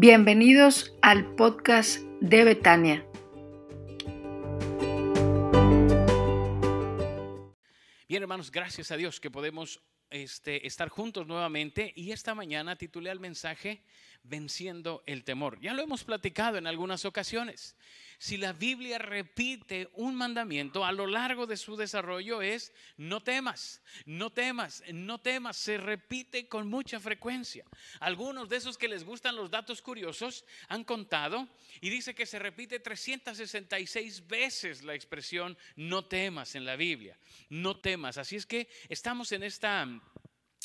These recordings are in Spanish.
Bienvenidos al podcast de Betania. Bien, hermanos, gracias a Dios que podemos este, estar juntos nuevamente. Y esta mañana titulé al mensaje Venciendo el temor. Ya lo hemos platicado en algunas ocasiones. Si la Biblia repite un mandamiento a lo largo de su desarrollo es no temas, no temas, no temas. Se repite con mucha frecuencia. Algunos de esos que les gustan los datos curiosos han contado y dice que se repite 366 veces la expresión no temas en la Biblia. No temas. Así es que estamos en esta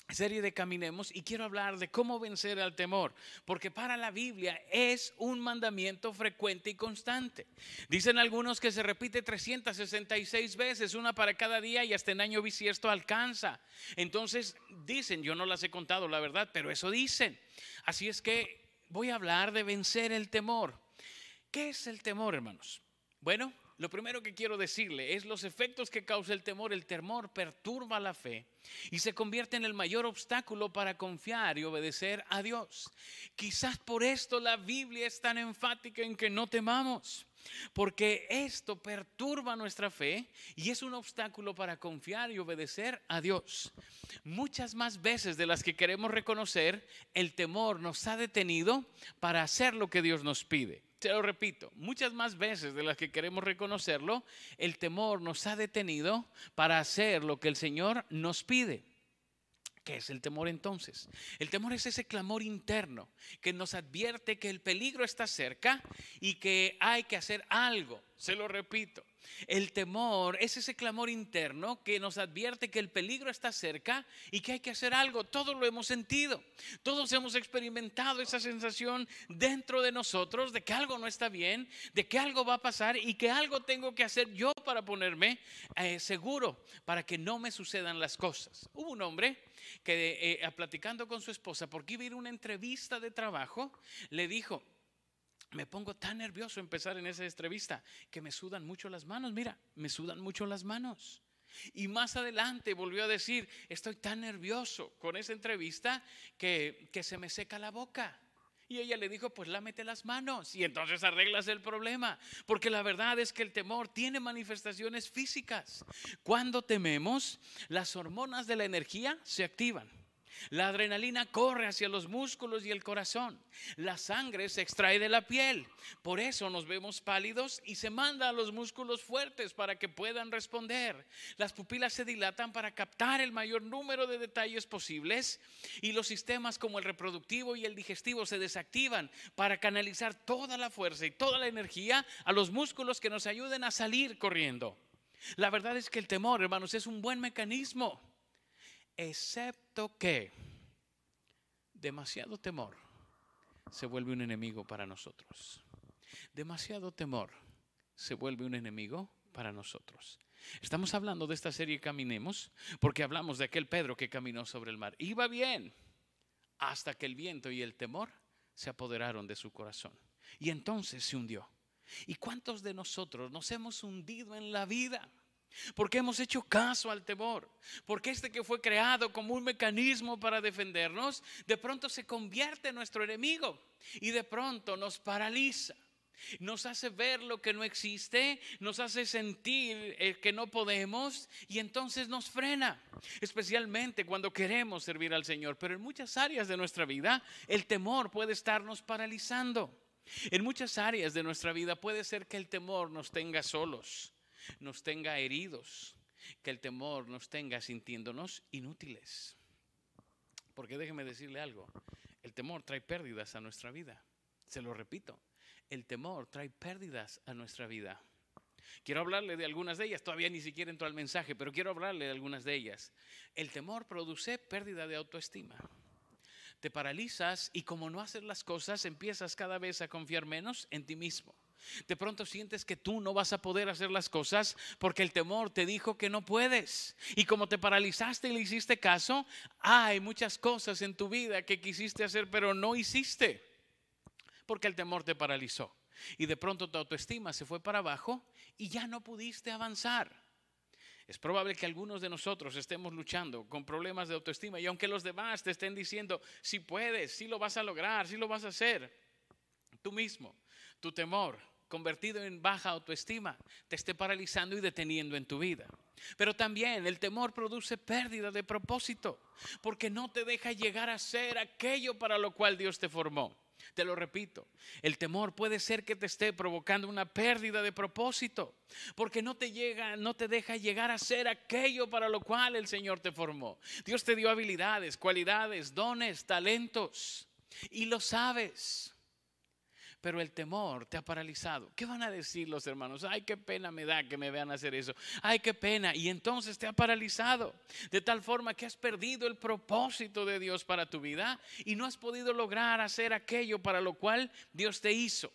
serie de Caminemos y quiero hablar de cómo vencer al temor, porque para la Biblia es un mandamiento frecuente y constante. Dicen algunos que se repite 366 veces, una para cada día y hasta en año bisiesto alcanza. Entonces dicen, yo no las he contado la verdad, pero eso dicen. Así es que voy a hablar de vencer el temor. ¿Qué es el temor, hermanos? Bueno, lo primero que quiero decirle es los efectos que causa el temor. El temor perturba la fe y se convierte en el mayor obstáculo para confiar y obedecer a Dios. Quizás por esto la Biblia es tan enfática en que no temamos. Porque esto perturba nuestra fe y es un obstáculo para confiar y obedecer a Dios. Muchas más veces de las que queremos reconocer, el temor nos ha detenido para hacer lo que Dios nos pide. Te lo repito, muchas más veces de las que queremos reconocerlo, el temor nos ha detenido para hacer lo que el Señor nos pide. ¿Qué es el temor entonces? El temor es ese clamor interno que nos advierte que el peligro está cerca y que hay que hacer algo. Se lo repito. El temor es ese clamor interno que nos advierte que el peligro está cerca y que hay que hacer algo. Todos lo hemos sentido. Todos hemos experimentado esa sensación dentro de nosotros de que algo no está bien, de que algo va a pasar y que algo tengo que hacer yo para ponerme eh, seguro, para que no me sucedan las cosas. Hubo un hombre que eh, platicando con su esposa, porque iba a ir a una entrevista de trabajo, le dijo, me pongo tan nervioso empezar en esa entrevista que me sudan mucho las manos. Mira, me sudan mucho las manos. Y más adelante volvió a decir, estoy tan nervioso con esa entrevista que, que se me seca la boca. Y ella le dijo, pues lámete las manos y entonces arreglas el problema. Porque la verdad es que el temor tiene manifestaciones físicas. Cuando tememos, las hormonas de la energía se activan. La adrenalina corre hacia los músculos y el corazón. La sangre se extrae de la piel. Por eso nos vemos pálidos y se manda a los músculos fuertes para que puedan responder. Las pupilas se dilatan para captar el mayor número de detalles posibles y los sistemas como el reproductivo y el digestivo se desactivan para canalizar toda la fuerza y toda la energía a los músculos que nos ayuden a salir corriendo. La verdad es que el temor, hermanos, es un buen mecanismo excepto que demasiado temor se vuelve un enemigo para nosotros. Demasiado temor se vuelve un enemigo para nosotros. Estamos hablando de esta serie Caminemos porque hablamos de aquel Pedro que caminó sobre el mar. Iba bien hasta que el viento y el temor se apoderaron de su corazón. Y entonces se hundió. ¿Y cuántos de nosotros nos hemos hundido en la vida? Porque hemos hecho caso al temor. Porque este que fue creado como un mecanismo para defendernos, de pronto se convierte en nuestro enemigo y de pronto nos paraliza. Nos hace ver lo que no existe, nos hace sentir eh, que no podemos y entonces nos frena, especialmente cuando queremos servir al Señor. Pero en muchas áreas de nuestra vida el temor puede estarnos paralizando. En muchas áreas de nuestra vida puede ser que el temor nos tenga solos nos tenga heridos, que el temor nos tenga sintiéndonos inútiles. Porque déjeme decirle algo, el temor trae pérdidas a nuestra vida. Se lo repito, el temor trae pérdidas a nuestra vida. Quiero hablarle de algunas de ellas, todavía ni siquiera entró al mensaje, pero quiero hablarle de algunas de ellas. El temor produce pérdida de autoestima. Te paralizas y como no haces las cosas, empiezas cada vez a confiar menos en ti mismo. De pronto sientes que tú no vas a poder hacer las cosas porque el temor te dijo que no puedes. Y como te paralizaste y le hiciste caso, hay muchas cosas en tu vida que quisiste hacer pero no hiciste porque el temor te paralizó. Y de pronto tu autoestima se fue para abajo y ya no pudiste avanzar. Es probable que algunos de nosotros estemos luchando con problemas de autoestima y aunque los demás te estén diciendo, si puedes, si lo vas a lograr, si lo vas a hacer, tú mismo, tu temor, convertido en baja autoestima, te esté paralizando y deteniendo en tu vida. Pero también el temor produce pérdida de propósito, porque no te deja llegar a ser aquello para lo cual Dios te formó. Te lo repito, el temor puede ser que te esté provocando una pérdida de propósito, porque no te llega, no te deja llegar a ser aquello para lo cual el Señor te formó. Dios te dio habilidades, cualidades, dones, talentos, y lo sabes pero el temor te ha paralizado. ¿Qué van a decir los hermanos? Ay, qué pena me da que me vean hacer eso. Ay, qué pena. Y entonces te ha paralizado. De tal forma que has perdido el propósito de Dios para tu vida y no has podido lograr hacer aquello para lo cual Dios te hizo.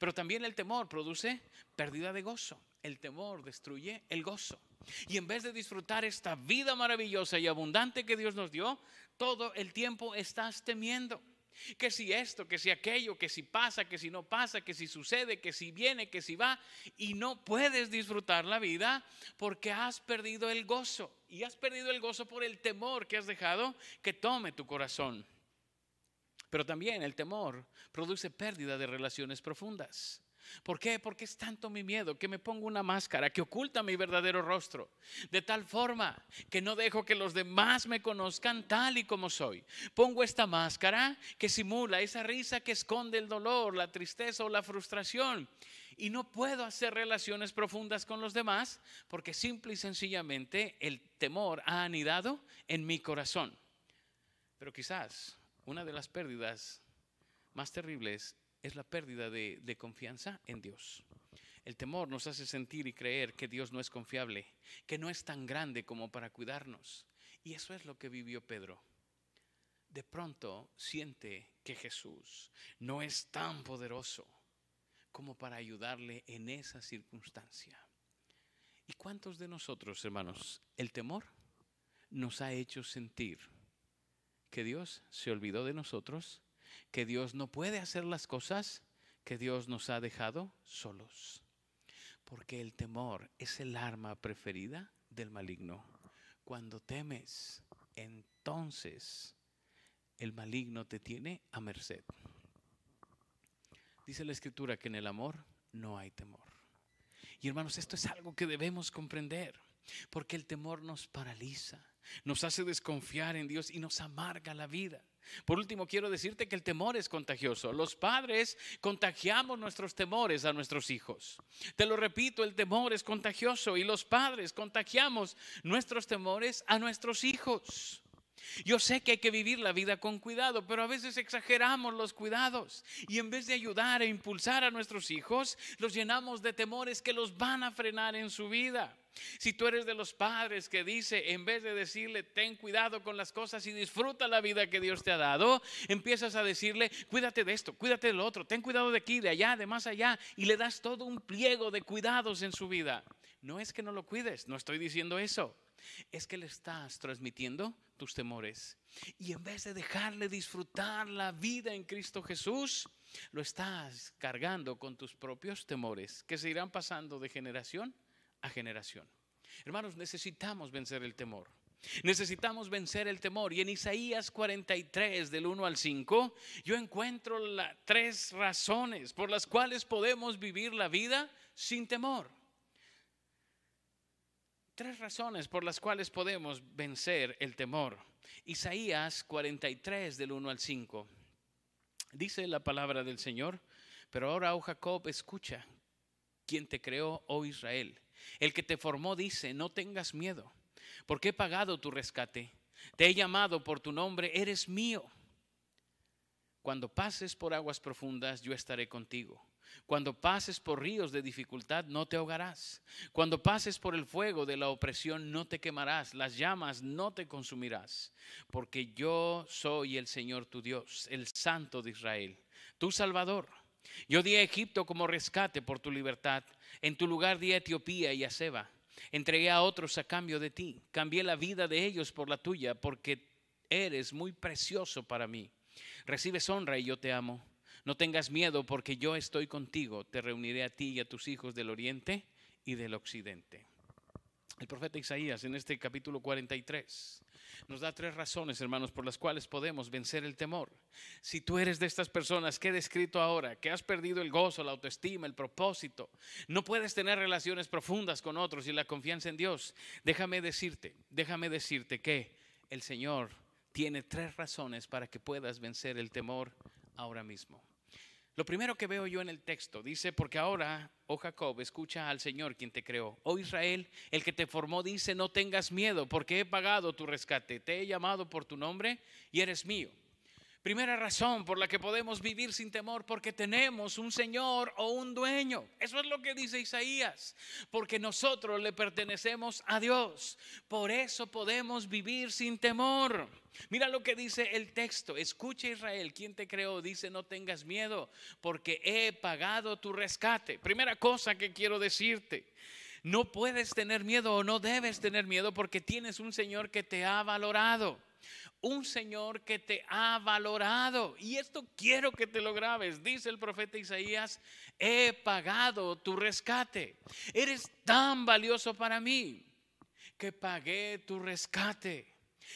Pero también el temor produce pérdida de gozo. El temor destruye el gozo. Y en vez de disfrutar esta vida maravillosa y abundante que Dios nos dio, todo el tiempo estás temiendo. Que si esto, que si aquello, que si pasa, que si no pasa, que si sucede, que si viene, que si va. Y no puedes disfrutar la vida porque has perdido el gozo. Y has perdido el gozo por el temor que has dejado que tome tu corazón. Pero también el temor produce pérdida de relaciones profundas. ¿Por qué? Porque es tanto mi miedo que me pongo una máscara que oculta mi verdadero rostro, de tal forma que no dejo que los demás me conozcan tal y como soy. Pongo esta máscara que simula esa risa que esconde el dolor, la tristeza o la frustración. Y no puedo hacer relaciones profundas con los demás porque simple y sencillamente el temor ha anidado en mi corazón. Pero quizás una de las pérdidas más terribles es la pérdida de, confianza en Dios. El temor nos hace sentir y creer que Dios no es confiable, que no es tan grande como para cuidarnos. Y eso es lo que vivió Pedro. De pronto siente que Jesús no es tan poderoso como para ayudarle en esa circunstancia. ¿Y cuántos de nosotros, hermanos, el temor nos ha hecho sentir que Dios se olvidó de nosotros que Dios no puede hacer las cosas que Dios nos ha dejado solos. Porque el temor es el arma preferida del maligno. Cuando temes, entonces el maligno te tiene a merced. Dice la escritura que en el amor no hay temor. Y hermanos, esto es algo que debemos comprender, porque el temor nos paraliza, nos hace desconfiar en Dios y nos amarga la vida. Por último, quiero decirte que el temor es contagioso. Los padres contagiamos nuestros temores a nuestros hijos. Te lo repito, el temor es contagioso y los padres contagiamos nuestros temores a nuestros hijos. Yo sé que hay que vivir la vida con cuidado, pero a veces exageramos los cuidados y en vez de ayudar e impulsar a nuestros hijos, los llenamos de temores que los van a frenar en su vida. Si tú eres de los padres que dice, en vez de decirle, ten cuidado con las cosas y disfruta la vida que Dios te ha dado, empiezas a decirle, cuídate de esto, cuídate de lo otro, ten cuidado de aquí, de allá, de más allá, y le das todo un pliego de cuidados en su vida. No es que no lo cuides, no estoy diciendo eso es que le estás transmitiendo tus temores. Y en vez de dejarle disfrutar la vida en Cristo Jesús, lo estás cargando con tus propios temores que se irán pasando de generación a generación. Hermanos, necesitamos vencer el temor. Necesitamos vencer el temor. Y en Isaías 43, del 1 al 5, yo encuentro tres razones por las cuales podemos vivir la vida sin temor. Tres razones por las cuales podemos vencer el temor. Isaías 43 del 1 al 5. Dice la palabra del Señor, pero ahora, oh Jacob, escucha, quien te creó, oh Israel. El que te formó dice, no tengas miedo, porque he pagado tu rescate. Te he llamado por tu nombre, eres mío. Cuando pases por aguas profundas, yo estaré contigo. Cuando pases por ríos de dificultad, no te ahogarás. Cuando pases por el fuego de la opresión, no te quemarás. Las llamas no te consumirás. Porque yo soy el Señor tu Dios, el Santo de Israel, tu Salvador. Yo di a Egipto como rescate por tu libertad. En tu lugar di a Etiopía y a Seba. Entregué a otros a cambio de ti. Cambié la vida de ellos por la tuya, porque eres muy precioso para mí. Recibes honra y yo te amo. No tengas miedo porque yo estoy contigo. Te reuniré a ti y a tus hijos del oriente y del occidente. El profeta Isaías en este capítulo 43 nos da tres razones, hermanos, por las cuales podemos vencer el temor. Si tú eres de estas personas que he descrito ahora, que has perdido el gozo, la autoestima, el propósito, no puedes tener relaciones profundas con otros y la confianza en Dios, déjame decirte, déjame decirte que el Señor tiene tres razones para que puedas vencer el temor ahora mismo. Lo primero que veo yo en el texto dice, porque ahora, oh Jacob, escucha al Señor quien te creó. Oh Israel, el que te formó dice, no tengas miedo, porque he pagado tu rescate. Te he llamado por tu nombre y eres mío. Primera razón por la que podemos vivir sin temor, porque tenemos un Señor o un dueño. Eso es lo que dice Isaías, porque nosotros le pertenecemos a Dios. Por eso podemos vivir sin temor. Mira lo que dice el texto. Escucha Israel, quien te creó, dice, no tengas miedo, porque he pagado tu rescate. Primera cosa que quiero decirte. No puedes tener miedo o no debes tener miedo porque tienes un Señor que te ha valorado un Señor que te ha valorado. Y esto quiero que te lo grabes. Dice el profeta Isaías, he pagado tu rescate. Eres tan valioso para mí que pagué tu rescate.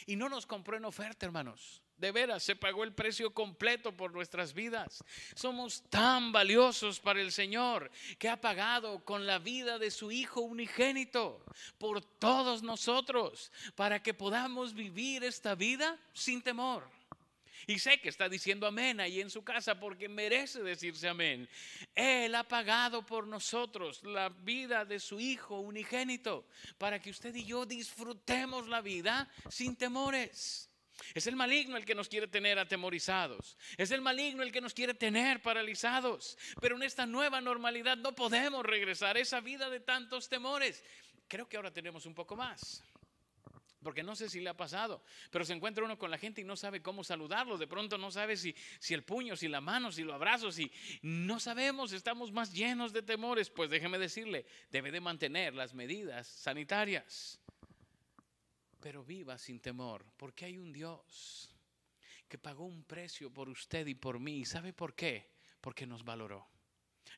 Y no nos compró en oferta, hermanos. De veras, se pagó el precio completo por nuestras vidas. Somos tan valiosos para el Señor que ha pagado con la vida de su Hijo unigénito por todos nosotros para que podamos vivir esta vida sin temor. Y sé que está diciendo amén ahí en su casa porque merece decirse amén. Él ha pagado por nosotros la vida de su Hijo unigénito para que usted y yo disfrutemos la vida sin temores. Es el maligno el que nos quiere tener atemorizados. Es el maligno el que nos quiere tener paralizados. Pero en esta nueva normalidad no podemos regresar a esa vida de tantos temores. Creo que ahora tenemos un poco más. Porque no sé si le ha pasado, pero se encuentra uno con la gente y no sabe cómo saludarlo. De pronto no sabe si, si el puño, si la mano, si lo abrazo, si no sabemos, estamos más llenos de temores. Pues déjeme decirle, debe de mantener las medidas sanitarias pero viva sin temor, porque hay un Dios que pagó un precio por usted y por mí. ¿Sabe por qué? Porque nos valoró.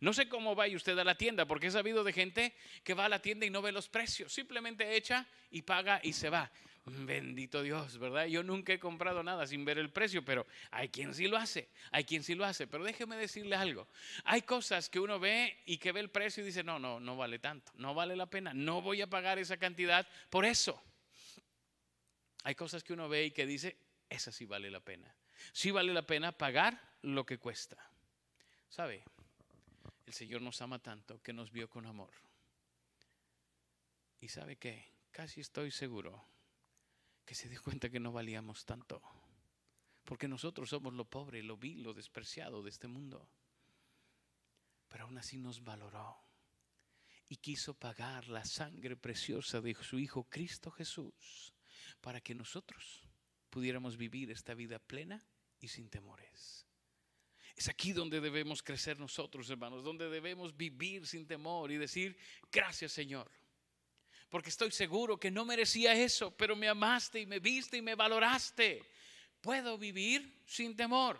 No sé cómo vaya usted a la tienda, porque he sabido de gente que va a la tienda y no ve los precios, simplemente echa y paga y se va. Bendito Dios, ¿verdad? Yo nunca he comprado nada sin ver el precio, pero hay quien sí lo hace, hay quien sí lo hace. Pero déjeme decirle algo, hay cosas que uno ve y que ve el precio y dice, no, no, no vale tanto, no vale la pena, no voy a pagar esa cantidad por eso. Hay cosas que uno ve y que dice, esa sí vale la pena. Sí vale la pena pagar lo que cuesta. ¿Sabe? El Señor nos ama tanto que nos vio con amor. Y sabe qué? Casi estoy seguro que se dio cuenta que no valíamos tanto. Porque nosotros somos lo pobre, lo vil, lo despreciado de este mundo. Pero aún así nos valoró y quiso pagar la sangre preciosa de su Hijo Cristo Jesús para que nosotros pudiéramos vivir esta vida plena y sin temores. Es aquí donde debemos crecer nosotros, hermanos, donde debemos vivir sin temor y decir, gracias Señor. Porque estoy seguro que no merecía eso, pero me amaste y me viste y me valoraste. Puedo vivir sin temor.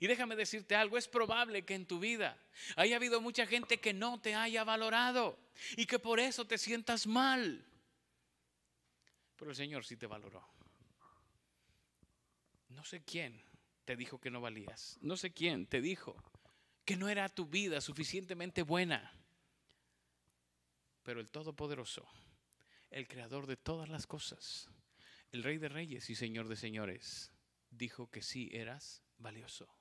Y déjame decirte algo, es probable que en tu vida haya habido mucha gente que no te haya valorado y que por eso te sientas mal. Pero el Señor sí te valoró. No sé quién te dijo que no valías. No sé quién te dijo que no era tu vida suficientemente buena. Pero el Todopoderoso, el Creador de todas las cosas, el Rey de Reyes y Señor de Señores, dijo que sí eras valioso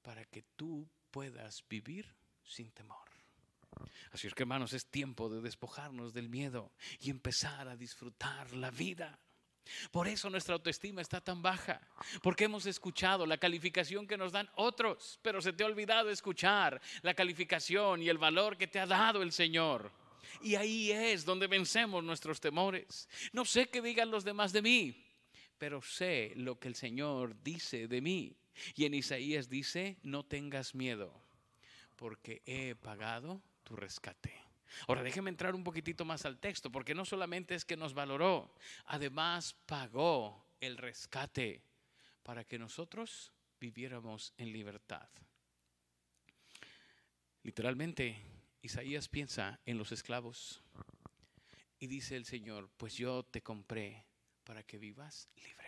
para que tú puedas vivir sin temor. Así es que hermanos, es tiempo de despojarnos del miedo y empezar a disfrutar la vida. Por eso nuestra autoestima está tan baja, porque hemos escuchado la calificación que nos dan otros, pero se te ha olvidado escuchar la calificación y el valor que te ha dado el Señor. Y ahí es donde vencemos nuestros temores. No sé qué digan los demás de mí, pero sé lo que el Señor dice de mí. Y en Isaías dice, no tengas miedo, porque he pagado tu rescate. Ahora déjeme entrar un poquitito más al texto, porque no solamente es que nos valoró, además pagó el rescate para que nosotros viviéramos en libertad. Literalmente, Isaías piensa en los esclavos y dice el Señor, pues yo te compré para que vivas libre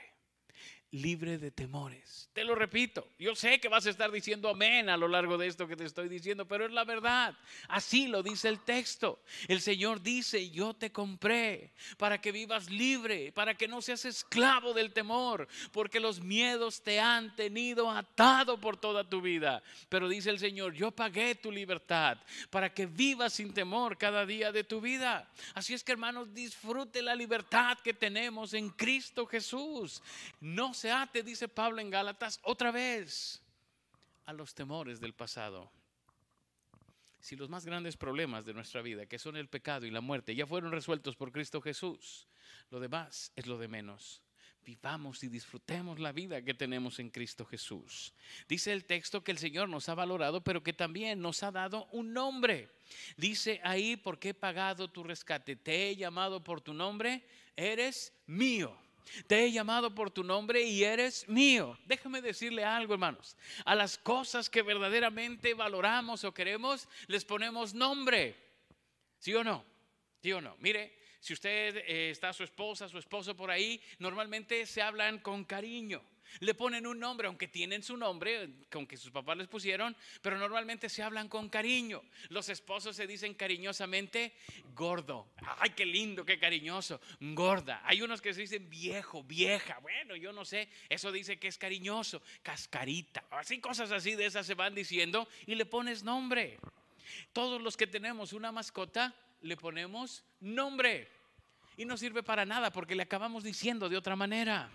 libre de temores. Te lo repito, yo sé que vas a estar diciendo amén a lo largo de esto que te estoy diciendo, pero es la verdad. Así lo dice el texto. El Señor dice, yo te compré para que vivas libre, para que no seas esclavo del temor, porque los miedos te han tenido atado por toda tu vida. Pero dice el Señor, yo pagué tu libertad para que vivas sin temor cada día de tu vida. Así es que hermanos, disfrute la libertad que tenemos en Cristo Jesús. No se ate, dice Pablo en Gálatas, otra vez a los temores del pasado. Si los más grandes problemas de nuestra vida, que son el pecado y la muerte, ya fueron resueltos por Cristo Jesús, lo demás es lo de menos. Vivamos y disfrutemos la vida que tenemos en Cristo Jesús. Dice el texto que el Señor nos ha valorado, pero que también nos ha dado un nombre. Dice ahí, porque he pagado tu rescate, te he llamado por tu nombre, eres mío. Te he llamado por tu nombre y eres mío. Déjame decirle algo, hermanos. A las cosas que verdaderamente valoramos o queremos, les ponemos nombre. ¿Sí o no? ¿Sí o no? Mire, si usted eh, está su esposa, su esposo por ahí, normalmente se hablan con cariño le ponen un nombre, aunque tienen su nombre, con que sus papás les pusieron, pero normalmente se hablan con cariño. Los esposos se dicen cariñosamente gordo. Ay, qué lindo, qué cariñoso. Gorda. Hay unos que se dicen viejo, vieja. Bueno, yo no sé. Eso dice que es cariñoso. Cascarita. Así cosas así de esas se van diciendo y le pones nombre. Todos los que tenemos una mascota le ponemos nombre. Y no sirve para nada porque le acabamos diciendo de otra manera.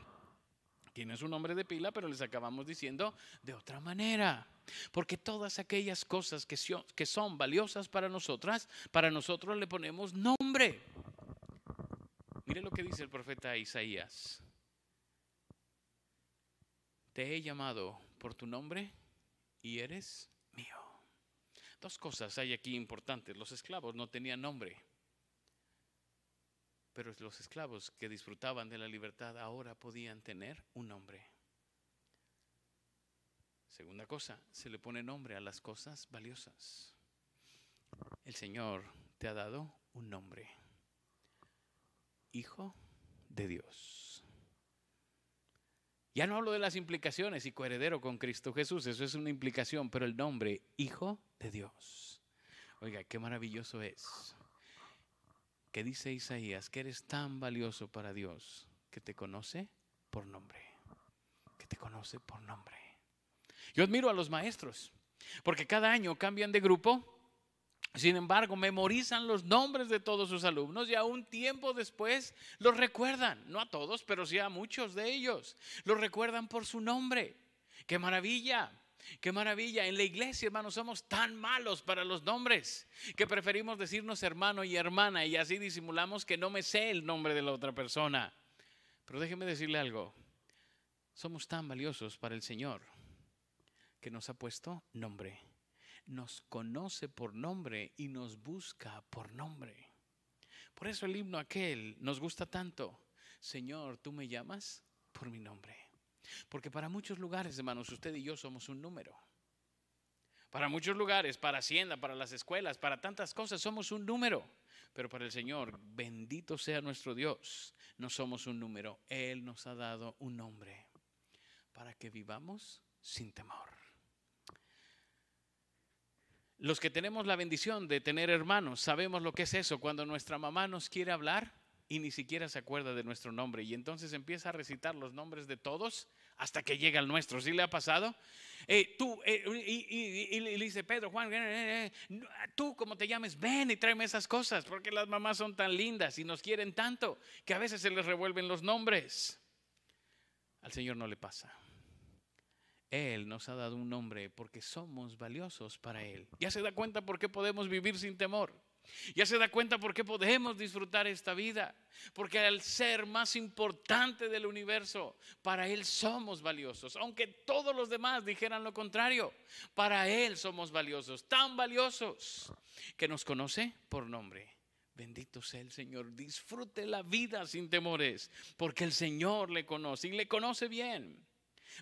Tiene su nombre de pila, pero les acabamos diciendo de otra manera. Porque todas aquellas cosas que que son valiosas para nosotras, para nosotros le ponemos nombre. Mire lo que dice el profeta Isaías. Te he llamado por tu nombre y eres mío. Dos cosas hay aquí importantes. Los esclavos no tenían nombre. Pero los esclavos que disfrutaban de la libertad ahora podían tener un nombre. Segunda cosa, se le pone nombre a las cosas valiosas. El Señor te ha dado un nombre. Hijo de Dios. Ya no hablo de las implicaciones y coheredero con Cristo Jesús, eso es una implicación, pero el nombre Hijo de Dios. Oiga, qué maravilloso es que dice Isaías que eres tan valioso para Dios que te conoce por nombre, que te conoce por nombre. Yo admiro a los maestros, porque cada año cambian de grupo, sin embargo memorizan los nombres de todos sus alumnos y a un tiempo después los recuerdan, no a todos, pero sí a muchos de ellos, los recuerdan por su nombre. ¡Qué maravilla! Qué maravilla. En la iglesia, hermanos, somos tan malos para los nombres que preferimos decirnos hermano y hermana y así disimulamos que no me sé el nombre de la otra persona. Pero déjeme decirle algo. Somos tan valiosos para el Señor que nos ha puesto nombre. Nos conoce por nombre y nos busca por nombre. Por eso el himno aquel nos gusta tanto. Señor, tú me llamas por mi nombre. Porque para muchos lugares, hermanos, usted y yo somos un número. Para muchos lugares, para Hacienda, para las escuelas, para tantas cosas, somos un número. Pero para el Señor, bendito sea nuestro Dios, no somos un número. Él nos ha dado un nombre para que vivamos sin temor. Los que tenemos la bendición de tener hermanos, sabemos lo que es eso. Cuando nuestra mamá nos quiere hablar y ni siquiera se acuerda de nuestro nombre y entonces empieza a recitar los nombres de todos hasta que llega el nuestro. ¿Sí le ha pasado? Eh, tú, eh, y, le dice Pedro, Juan, eh, tú como te llames, ven y tráeme esas cosas, porque las mamás son tan lindas y nos quieren tanto que a veces se les revuelven los nombres. Al Señor no le pasa. Él nos ha dado un nombre porque somos valiosos para Él. Ya se da cuenta por qué podemos vivir sin temor. Ya se da cuenta por qué podemos disfrutar esta vida. Porque al ser más importante del universo, para Él somos valiosos. Aunque todos los demás dijeran lo contrario, para Él somos valiosos. Tan valiosos que nos conoce por nombre. Bendito sea el Señor. Disfrute la vida sin temores. Porque el Señor le conoce y le conoce bien.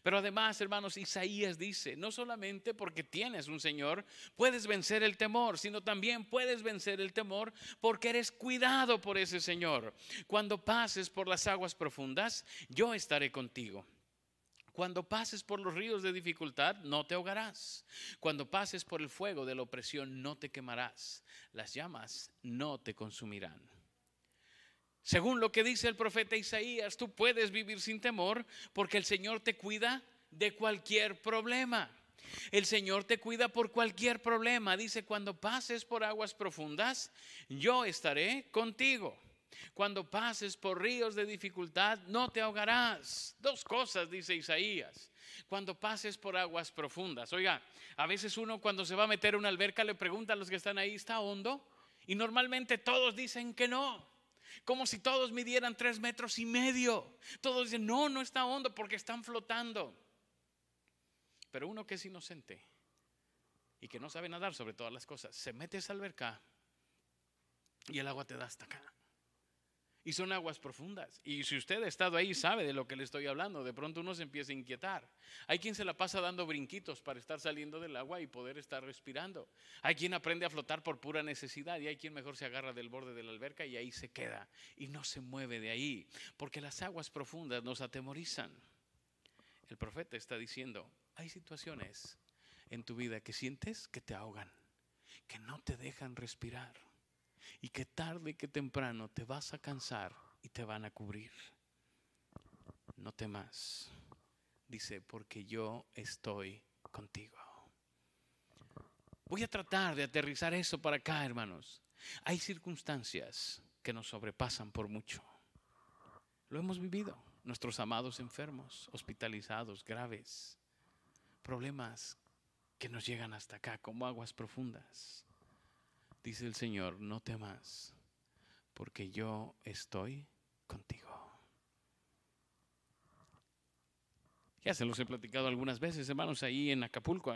Pero además, hermanos, Isaías dice, no solamente porque tienes un Señor, puedes vencer el temor, sino también puedes vencer el temor porque eres cuidado por ese Señor. Cuando pases por las aguas profundas, yo estaré contigo. Cuando pases por los ríos de dificultad, no te ahogarás. Cuando pases por el fuego de la opresión, no te quemarás. Las llamas no te consumirán. Según lo que dice el profeta Isaías, tú puedes vivir sin temor porque el Señor te cuida de cualquier problema. El Señor te cuida por cualquier problema. Dice, cuando pases por aguas profundas, yo estaré contigo. Cuando pases por ríos de dificultad, no te ahogarás. Dos cosas, dice Isaías. Cuando pases por aguas profundas. Oiga, a veces uno cuando se va a meter en una alberca le pregunta a los que están ahí, ¿está hondo? Y normalmente todos dicen que no. Como si todos midieran tres metros y medio. Todos dicen, no, no está hondo porque están flotando. Pero uno que es inocente y que no sabe nadar sobre todas las cosas, se mete a esa alberca y el agua te da hasta acá. Y son aguas profundas. Y si usted ha estado ahí, sabe de lo que le estoy hablando. De pronto uno se empieza a inquietar. Hay quien se la pasa dando brinquitos para estar saliendo del agua y poder estar respirando. Hay quien aprende a flotar por pura necesidad y hay quien mejor se agarra del borde de la alberca y ahí se queda y no se mueve de ahí. Porque las aguas profundas nos atemorizan. El profeta está diciendo, hay situaciones en tu vida que sientes que te ahogan, que no te dejan respirar y que tarde que temprano te vas a cansar y te van a cubrir. No temas, dice, porque yo estoy contigo. Voy a tratar de aterrizar eso para acá, hermanos. Hay circunstancias que nos sobrepasan por mucho. Lo hemos vivido. Nuestros amados enfermos, hospitalizados, graves. Problemas que nos llegan hasta acá como aguas profundas dice el Señor, no temas, porque yo estoy contigo. Ya se los he platicado algunas veces, hermanos, ahí en Acapulco,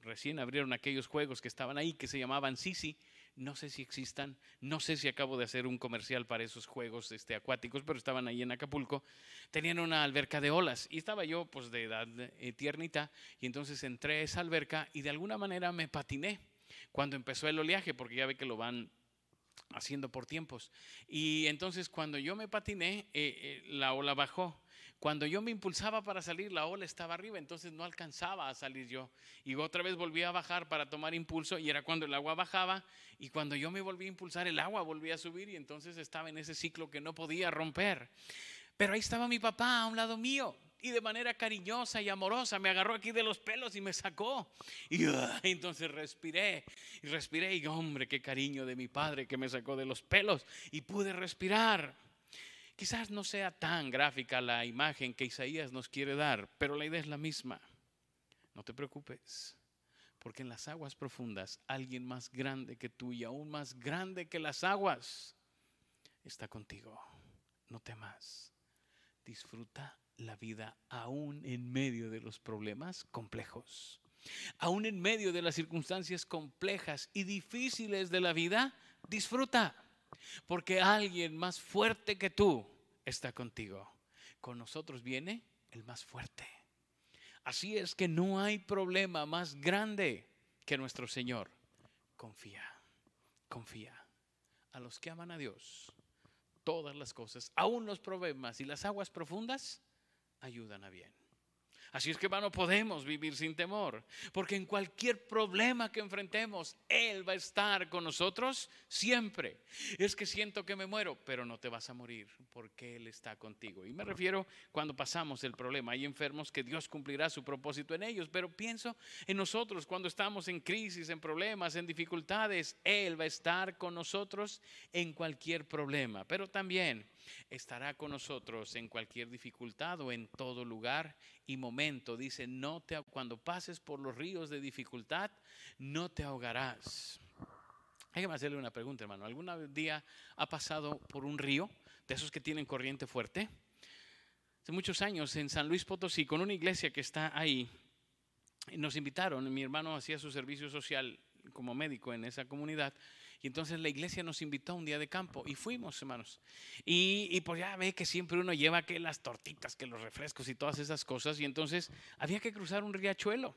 recién abrieron aquellos juegos que estaban ahí, que se llamaban Sisi. No sé si existan, no sé si acabo de hacer un comercial para esos juegos este, acuáticos, pero estaban ahí en Acapulco. Tenían una alberca de olas y estaba yo pues de edad eh, tiernita y entonces entré a esa alberca y de alguna manera me patiné cuando empezó el oleaje, porque ya ve que lo van haciendo por tiempos. Y entonces cuando yo me patiné, eh, eh, la ola bajó. Cuando yo me impulsaba para salir, la ola estaba arriba, entonces no alcanzaba a salir yo. Y otra vez volví a bajar para tomar impulso y era cuando el agua bajaba y cuando yo me volví a impulsar, el agua volvía a subir y entonces estaba en ese ciclo que no podía romper. Pero ahí estaba mi papá a un lado mío y de manera cariñosa y amorosa me agarró aquí de los pelos y me sacó. Y entonces respiré y respiré y hombre, qué cariño de mi padre que me sacó de los pelos y pude respirar. Quizás no sea tan gráfica la imagen que Isaías nos quiere dar, pero la idea es la misma. No te preocupes, porque en las aguas profundas alguien más grande que tú y aún más grande que las aguas está contigo. No temas. Disfruta la vida aún en medio de los problemas complejos. Aún en medio de las circunstancias complejas y difíciles de la vida, disfruta, porque alguien más fuerte que tú está contigo. Con nosotros viene el más fuerte. Así es que no hay problema más grande que nuestro Señor. Confía, confía. A los que aman a Dios, todas las cosas, aún los problemas y las aguas profundas, ayudan a bien. Así es que, hermano, podemos vivir sin temor, porque en cualquier problema que enfrentemos, Él va a estar con nosotros siempre. Es que siento que me muero, pero no te vas a morir, porque Él está contigo. Y me refiero cuando pasamos el problema. Hay enfermos que Dios cumplirá su propósito en ellos, pero pienso en nosotros cuando estamos en crisis, en problemas, en dificultades. Él va a estar con nosotros en cualquier problema, pero también estará con nosotros en cualquier dificultad o en todo lugar y momento. Dice, no te, cuando pases por los ríos de dificultad, no te ahogarás. Hay que hacerle una pregunta, hermano. ¿Algún día ha pasado por un río de esos que tienen corriente fuerte? Hace muchos años en San Luis Potosí, con una iglesia que está ahí, nos invitaron, mi hermano hacía su servicio social como médico en esa comunidad, Y entonces la iglesia nos invitó a un día de campo y fuimos, hermanos. Y, y pues ya ve que siempre uno lleva que las tortitas, que los refrescos y todas esas cosas. Y entonces había que cruzar un riachuelo.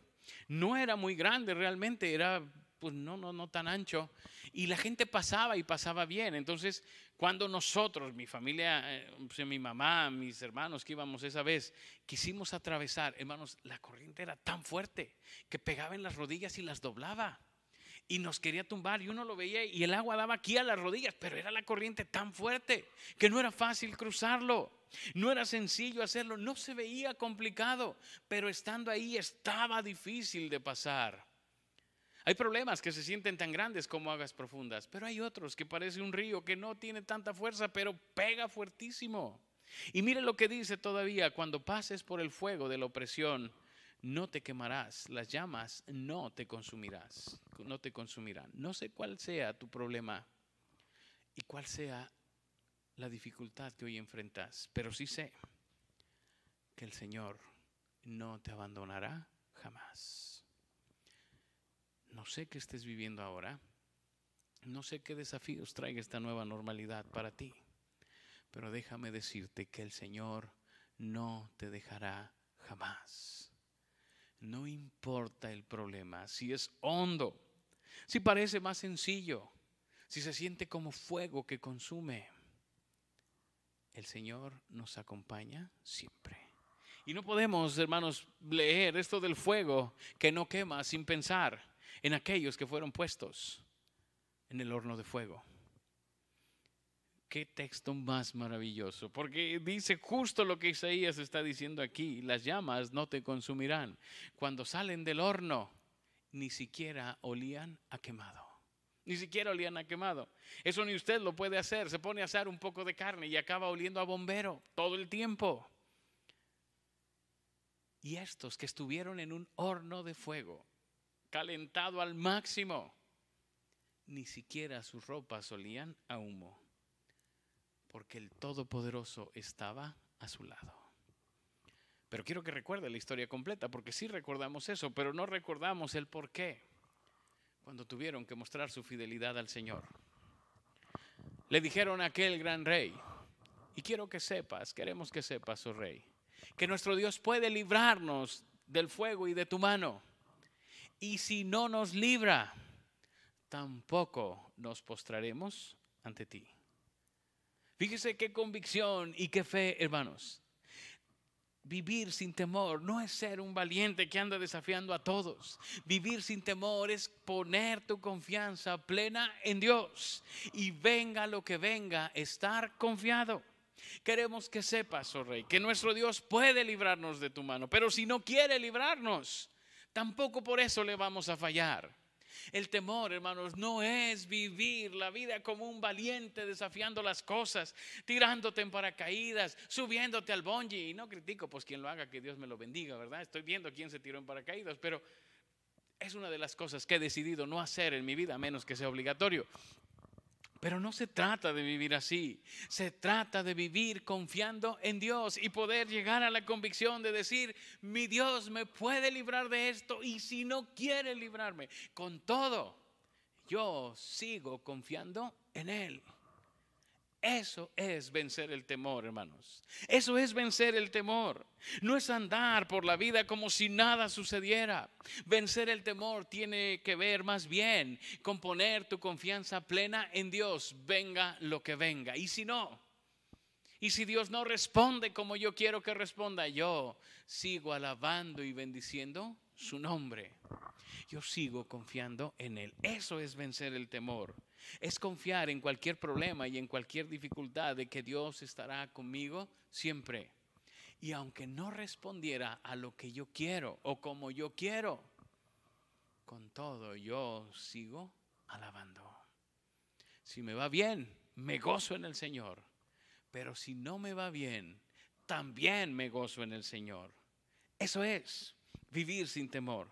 No era muy grande realmente, era pues no, no, no tan ancho. Y la gente pasaba y pasaba bien. Entonces, cuando nosotros, mi familia, eh, pues, mi mamá, mis hermanos que íbamos esa vez, quisimos atravesar, hermanos, la corriente era tan fuerte que pegaba en las rodillas y las doblaba. Y nos quería tumbar y uno lo veía y el agua daba aquí a las rodillas, pero era la corriente tan fuerte que no era fácil cruzarlo. No era sencillo hacerlo, no se veía complicado, pero estando ahí estaba difícil de pasar. Hay problemas que se sienten tan grandes como aguas profundas, pero hay otros que parece un río que no tiene tanta fuerza, pero pega fuertísimo. Y mire lo que dice todavía, cuando pases por el fuego de la opresión, no te quemarás, las llamas no te consumirás, no te consumirán. No sé cuál sea tu problema y cuál sea la dificultad que hoy enfrentas, pero sí sé que el Señor no te abandonará jamás. No sé qué estés viviendo ahora. No sé qué desafíos traiga esta nueva normalidad para ti. Pero déjame decirte que el Señor no te dejará jamás. No importa el problema, si es hondo, si parece más sencillo, si se siente como fuego que consume. El Señor nos acompaña siempre. Y no podemos, hermanos, leer esto del fuego que no quema sin pensar en aquellos que fueron puestos en el horno de fuego. Qué texto más maravilloso, porque dice justo lo que Isaías está diciendo aquí, las llamas no te consumirán. Cuando salen del horno, ni siquiera olían a quemado. Ni siquiera olían a quemado. Eso ni usted lo puede hacer. Se pone a asar un poco de carne y acaba oliendo a bombero todo el tiempo. Y estos que estuvieron en un horno de fuego, calentado al máximo. Ni siquiera sus ropas olían a humo, porque el Todopoderoso estaba a su lado. Pero quiero que recuerde la historia completa, porque sí recordamos eso, pero no recordamos el por qué cuando tuvieron que mostrar su fidelidad al Señor. Le dijeron a aquel gran rey, y quiero que sepas, queremos que sepas, oh rey, que nuestro Dios puede librarnos del fuego y de tu mano y si no nos libra, tampoco nos postraremos ante ti. Fíjese qué convicción y qué fe, hermanos. Vivir sin temor no es ser un valiente que anda desafiando a todos. Vivir sin temor es poner tu confianza plena en Dios y venga lo que venga, estar confiado. Queremos que sepas, oh Rey, que nuestro Dios puede librarnos de tu mano, pero si no quiere librarnos, Tampoco por eso le vamos a fallar. El temor, hermanos, no es vivir la vida como un valiente desafiando las cosas, tirándote en paracaídas, subiéndote al bungee. Y no critico, pues quien lo haga, que Dios me lo bendiga, ¿verdad? Estoy viendo quién se tiró en paracaídas, pero es una de las cosas que he decidido no hacer en mi vida, a menos que sea obligatorio. Pero no se trata de vivir así, se trata de vivir confiando en Dios y poder llegar a la convicción de decir, mi Dios me puede librar de esto y si no quiere librarme, con todo, yo sigo confiando en Él. Eso es vencer el temor, hermanos. Eso es vencer el temor. No es andar por la vida como si nada sucediera. Vencer el temor tiene que ver más bien con poner tu confianza plena en Dios, venga lo que venga. Y si no, y si Dios no responde como yo quiero que responda, yo sigo alabando y bendiciendo su nombre. Yo sigo confiando en Él. Eso es vencer el temor. Es confiar en cualquier problema y en cualquier dificultad de que Dios estará conmigo siempre. Y aunque no respondiera a lo que yo quiero o como yo quiero, con todo yo sigo alabando. Si me va bien, me gozo en el Señor. Pero si no me va bien, también me gozo en el Señor. Eso es vivir sin temor.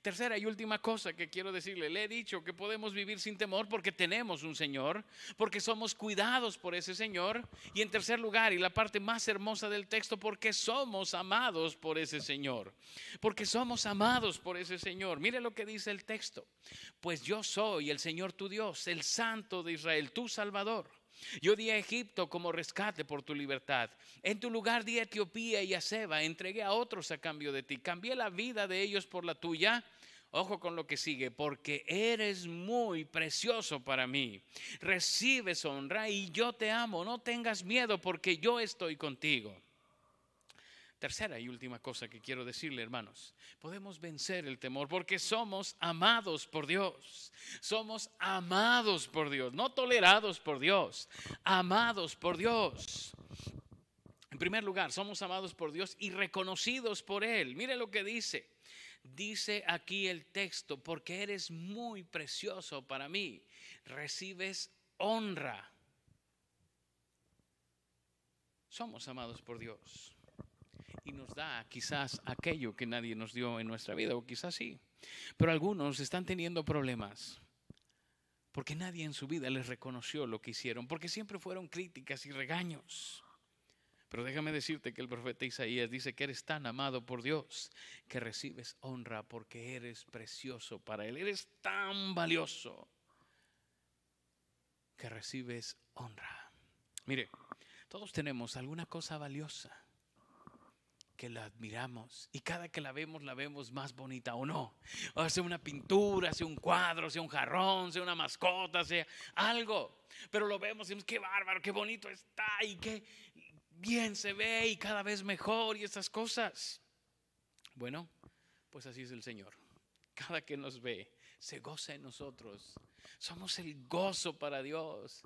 Tercera y última cosa que quiero decirle, le he dicho que podemos vivir sin temor porque tenemos un Señor, porque somos cuidados por ese Señor. Y en tercer lugar, y la parte más hermosa del texto, porque somos amados por ese Señor. Porque somos amados por ese Señor. Mire lo que dice el texto. Pues yo soy el Señor tu Dios, el Santo de Israel, tu Salvador. Yo di a Egipto como rescate por tu libertad. En tu lugar di a Etiopía y a Seba. Entregué a otros a cambio de ti. Cambié la vida de ellos por la tuya. Ojo con lo que sigue, porque eres muy precioso para mí. Recibes honra y yo te amo. No tengas miedo porque yo estoy contigo. Tercera y última cosa que quiero decirle, hermanos, podemos vencer el temor porque somos amados por Dios. Somos amados por Dios, no tolerados por Dios, amados por Dios. En primer lugar, somos amados por Dios y reconocidos por Él. Mire lo que dice. Dice aquí el texto, porque eres muy precioso para mí, recibes honra. Somos amados por Dios y nos da quizás aquello que nadie nos dio en nuestra vida, o quizás sí. Pero algunos están teniendo problemas porque nadie en su vida les reconoció lo que hicieron, porque siempre fueron críticas y regaños. Pero déjame decirte que el profeta Isaías dice que eres tan amado por Dios que recibes honra porque eres precioso para Él. Eres tan valioso que recibes honra. Mire, todos tenemos alguna cosa valiosa que la admiramos y cada que la vemos la vemos más bonita o no. O sea una pintura, sea un cuadro, sea un jarrón, sea una mascota, sea algo. Pero lo vemos y decimos, qué bárbaro, qué bonito está y qué bien se ve y cada vez mejor y estas cosas. Bueno, pues así es el Señor. Cada que nos ve, se goza en nosotros. Somos el gozo para Dios.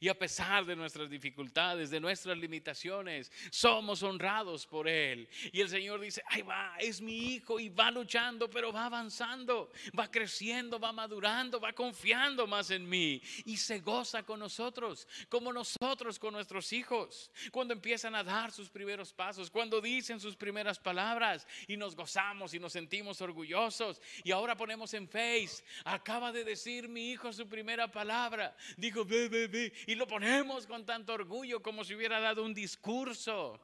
Y a pesar de nuestras dificultades, de nuestras limitaciones, somos honrados por Él. Y el Señor dice, ahí va, es mi hijo y va luchando, pero va avanzando, va creciendo, va madurando, va confiando más en mí. Y se goza con nosotros, como nosotros con nuestros hijos. Cuando empiezan a dar sus primeros pasos, cuando dicen sus primeras palabras y nos gozamos y nos sentimos orgullosos. Y ahora ponemos en face, acaba de decir mi hijo su primera palabra. Dijo, ve, ve, ve y lo ponemos con tanto orgullo como si hubiera dado un discurso.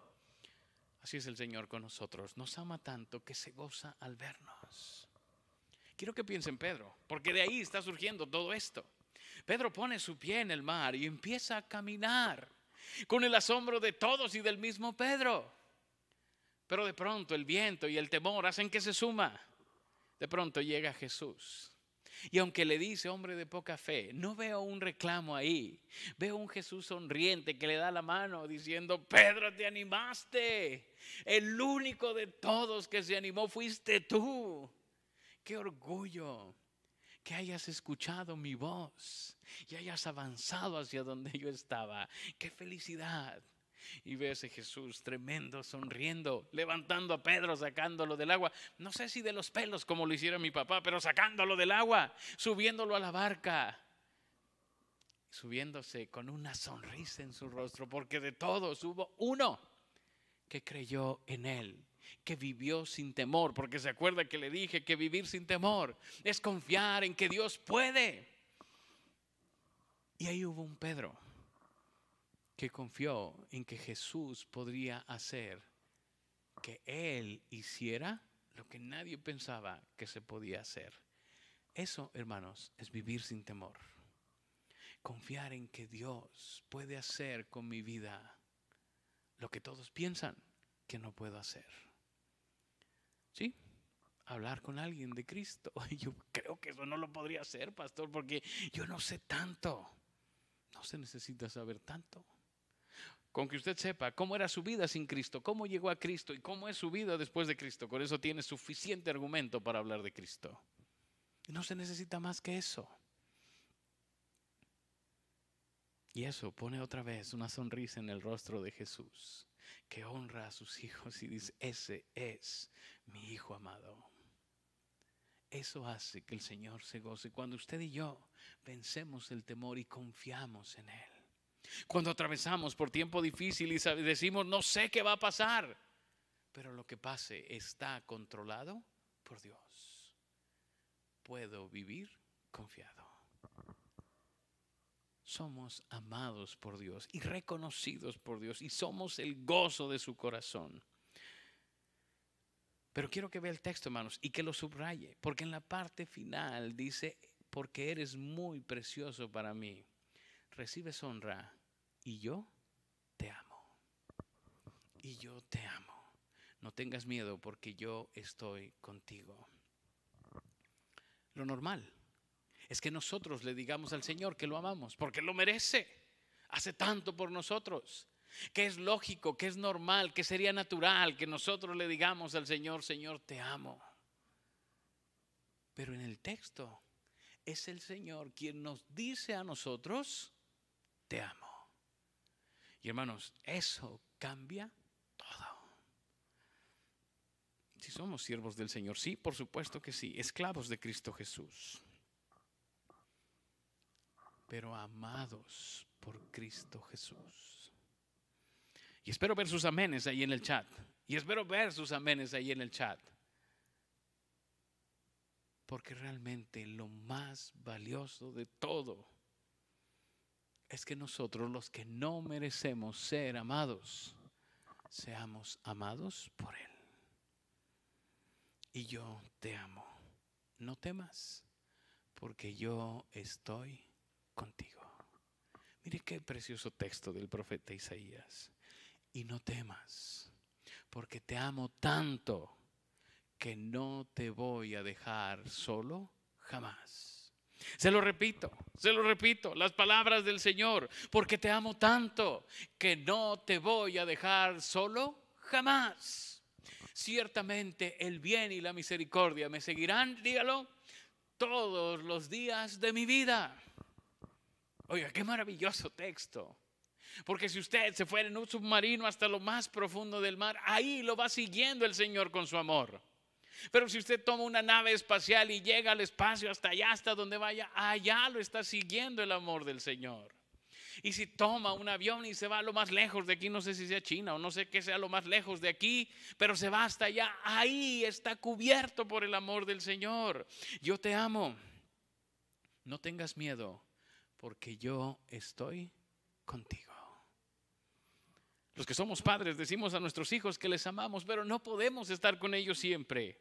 Así es el Señor con nosotros. Nos ama tanto que se goza al vernos. Quiero que piensen Pedro, porque de ahí está surgiendo todo esto. Pedro pone su pie en el mar y empieza a caminar con el asombro de todos y del mismo Pedro. Pero de pronto el viento y el temor hacen que se suma. De pronto llega Jesús y aunque le dice, hombre de poca fe, no veo un reclamo ahí. Veo un Jesús sonriente que le da la mano diciendo, Pedro, te animaste. El único de todos que se animó fuiste tú. Qué orgullo que hayas escuchado mi voz y hayas avanzado hacia donde yo estaba. Qué felicidad y ve ese Jesús tremendo, sonriendo, levantando a Pedro, sacándolo del agua. No sé si de los pelos como lo hiciera mi papá, pero sacándolo del agua, subiéndolo a la barca, subiéndose con una sonrisa en su rostro, porque de todos hubo uno que creyó en él que vivió sin temor, porque se acuerda que le dije que vivir sin temor es confiar en que Dios puede. Y ahí hubo un Pedro que confió en que Jesús podría hacer que Él hiciera lo que nadie pensaba que se podía hacer. Eso, hermanos, es vivir sin temor. Confiar en que Dios puede hacer con mi vida lo que todos piensan que no puedo hacer. ¿Sí? Hablar con alguien de Cristo. Yo creo que eso no lo podría hacer, pastor, porque yo no sé tanto. No se necesita saber tanto con que usted sepa cómo era su vida sin Cristo, cómo llegó a Cristo y cómo es su vida después de Cristo. Con eso tiene suficiente argumento para hablar de Cristo. No se necesita más que eso. Y eso pone otra vez una sonrisa en el rostro de Jesús, que honra a sus hijos y dice, ese es mi hijo amado. Eso hace que el Señor se goce cuando usted y yo vencemos el temor y confiamos en Él. Cuando atravesamos por tiempo difícil y decimos, no sé qué va a pasar, pero lo que pase está controlado por Dios. puedo vivir confiado. Somos amados por Dios y reconocidos por Dios y somos el gozo de su corazón. Pero quiero que vea el texto, hermanos, y que lo subraye, porque en la parte final dice, porque eres muy precioso para mí, recibes honra y yo te amo. Y yo te amo. No tengas miedo porque yo estoy contigo. Lo normal es que nosotros le digamos al Señor que lo amamos, porque lo merece. Hace tanto por nosotros, que es lógico, que es normal, que sería natural que nosotros le digamos al Señor, Señor, te amo. Pero en el texto es el Señor quien nos dice a nosotros, te amo. Y hermanos, eso cambia si somos siervos del Señor, sí, por supuesto que sí, esclavos de Cristo Jesús, pero amados por Cristo Jesús. Y espero ver sus amenes ahí en el chat. Y espero ver sus amenes ahí en el chat. Porque realmente lo más valioso de todo es que nosotros los que no merecemos ser amados, seamos amados por Él y yo te amo. No temas, porque yo estoy contigo. Mire qué precioso texto del profeta Isaías. Y no temas, porque te amo tanto que no te voy a dejar solo jamás. Se lo repito, se lo repito, las palabras del Señor, porque te amo tanto que no te voy a dejar solo jamás ciertamente el bien y la misericordia me seguirán, dígalo, todos los días de mi vida. Oiga, qué maravilloso texto. Porque si usted se fuera en un submarino hasta lo más profundo del mar, ahí lo va siguiendo el Señor con su amor. Pero si usted toma una nave espacial y llega al espacio hasta allá, hasta donde vaya, allá lo está siguiendo el amor del Señor. Y si toma un avión y se va a lo más lejos de aquí, no sé si sea China o no sé qué sea lo más lejos de aquí, pero se va hasta allá, ahí está cubierto por el amor del Señor. Yo te amo. No tengas miedo, porque yo estoy contigo. Los que somos padres decimos a nuestros hijos que les amamos, pero no podemos estar con ellos siempre.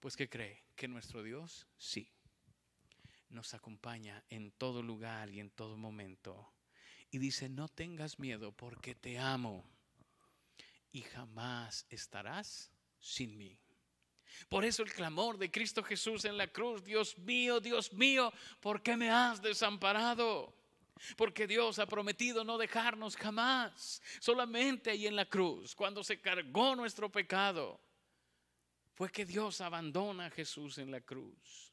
Pues ¿qué cree? Que nuestro Dios sí nos acompaña en todo lugar y en todo momento. Y dice, no tengas miedo porque te amo y jamás estarás sin mí. Por eso el clamor de Cristo Jesús en la cruz, Dios mío, Dios mío, ¿por qué me has desamparado? Porque Dios ha prometido no dejarnos jamás. Solamente ahí en la cruz, cuando se cargó nuestro pecado, fue que Dios abandona a Jesús en la cruz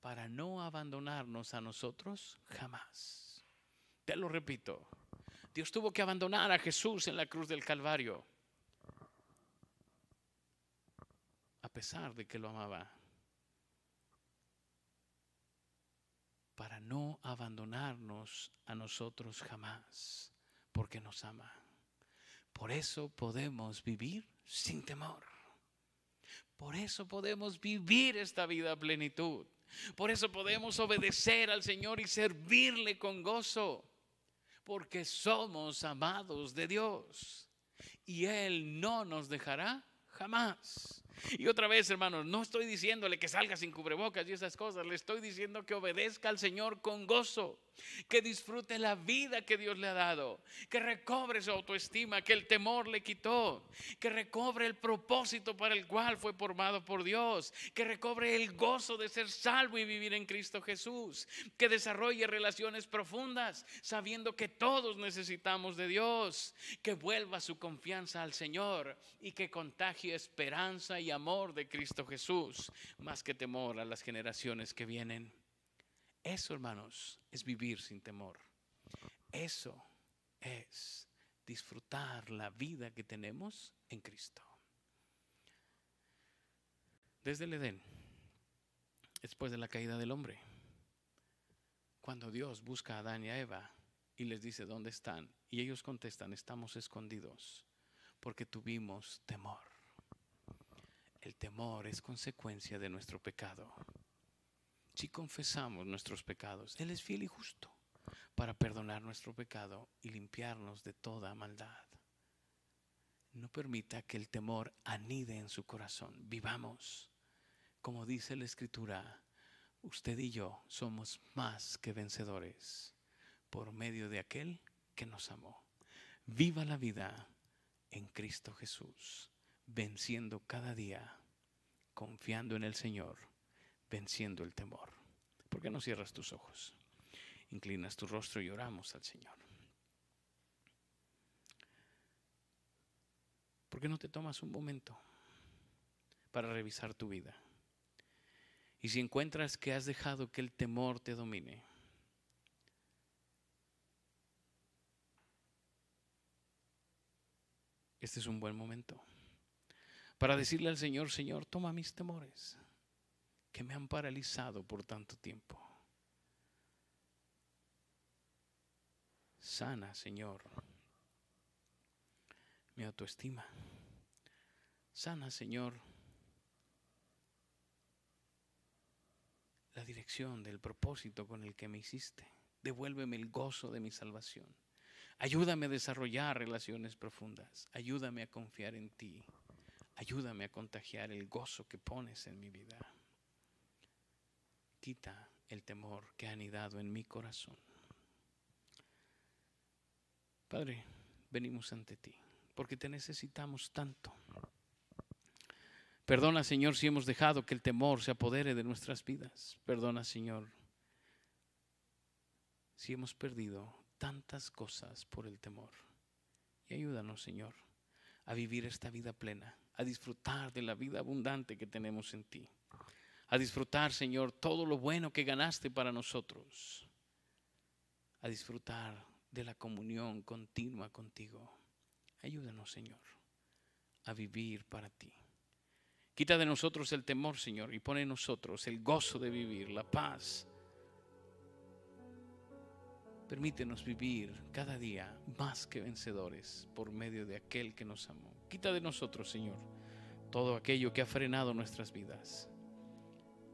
para no abandonarnos a nosotros jamás. Te lo repito, Dios tuvo que abandonar a Jesús en la cruz del Calvario, a pesar de que lo amaba, para no abandonarnos a nosotros jamás, porque nos ama. Por eso podemos vivir sin temor. Por eso podemos vivir esta vida a plenitud. Por eso podemos obedecer al Señor y servirle con gozo, porque somos amados de Dios y Él no nos dejará jamás. Y otra vez, hermanos, no estoy diciéndole que salga sin cubrebocas y esas cosas, le estoy diciendo que obedezca al Señor con gozo, que disfrute la vida que Dios le ha dado, que recobre su autoestima, que el temor le quitó, que recobre el propósito para el cual fue formado por Dios, que recobre el gozo de ser salvo y vivir en Cristo Jesús, que desarrolle relaciones profundas, sabiendo que todos necesitamos de Dios, que vuelva su confianza al Señor y que contagie esperanza y amor de Cristo Jesús, más que temor a las generaciones que vienen. Eso, hermanos, es vivir sin temor. Eso es disfrutar la vida que tenemos en Cristo. Desde el Edén, después de la caída del hombre, cuando Dios busca a Adán y a Eva y les dice, ¿dónde están? Y ellos contestan, estamos escondidos porque tuvimos temor. El temor es consecuencia de nuestro pecado. Si confesamos nuestros pecados, Él es fiel y justo para perdonar nuestro pecado y limpiarnos de toda maldad. No permita que el temor anide en su corazón. Vivamos, como dice la Escritura, usted y yo somos más que vencedores por medio de aquel que nos amó. Viva la vida en Cristo Jesús venciendo cada día, confiando en el Señor, venciendo el temor. ¿Por qué no cierras tus ojos? Inclinas tu rostro y oramos al Señor. ¿Por qué no te tomas un momento para revisar tu vida? Y si encuentras que has dejado que el temor te domine, este es un buen momento para decirle al Señor, Señor, toma mis temores que me han paralizado por tanto tiempo. Sana, Señor, mi autoestima. Sana, Señor, la dirección del propósito con el que me hiciste. Devuélveme el gozo de mi salvación. Ayúdame a desarrollar relaciones profundas. Ayúdame a confiar en ti. Ayúdame a contagiar el gozo que pones en mi vida. Quita el temor que ha anidado en mi corazón. Padre, venimos ante ti porque te necesitamos tanto. Perdona, Señor, si hemos dejado que el temor se apodere de nuestras vidas. Perdona, Señor, si hemos perdido tantas cosas por el temor. Y ayúdanos, Señor, a vivir esta vida plena a disfrutar de la vida abundante que tenemos en ti. A disfrutar, Señor, todo lo bueno que ganaste para nosotros. A disfrutar de la comunión continua contigo. Ayúdanos, Señor, a vivir para ti. Quita de nosotros el temor, Señor, y pone en nosotros el gozo de vivir, la paz. Permítenos vivir cada día más que vencedores por medio de aquel que nos amó. Quita de nosotros, Señor, todo aquello que ha frenado nuestras vidas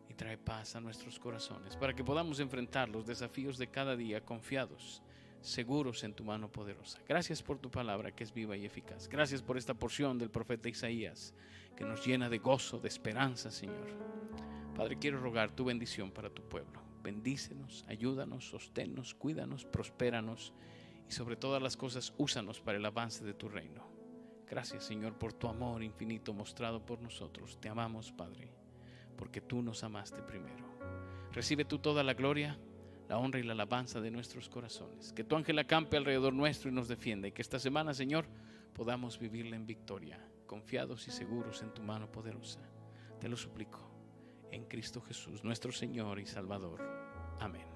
y trae paz a nuestros corazones para que podamos enfrentar los desafíos de cada día confiados, seguros en tu mano poderosa. Gracias por tu palabra que es viva y eficaz. Gracias por esta porción del profeta Isaías que nos llena de gozo, de esperanza, Señor. Padre, quiero rogar tu bendición para tu pueblo. Bendícenos, ayúdanos, sosténnos, cuídanos, prospéranos y sobre todas las cosas úsanos para el avance de tu reino. Gracias Señor por tu amor infinito mostrado por nosotros. Te amamos Padre, porque tú nos amaste primero. Recibe tú toda la gloria, la honra y la alabanza de nuestros corazones. Que tu ángel acampe alrededor nuestro y nos defienda. Y que esta semana Señor podamos vivirla en victoria, confiados y seguros en tu mano poderosa. Te lo suplico en Cristo Jesús, nuestro Señor y Salvador. Amén.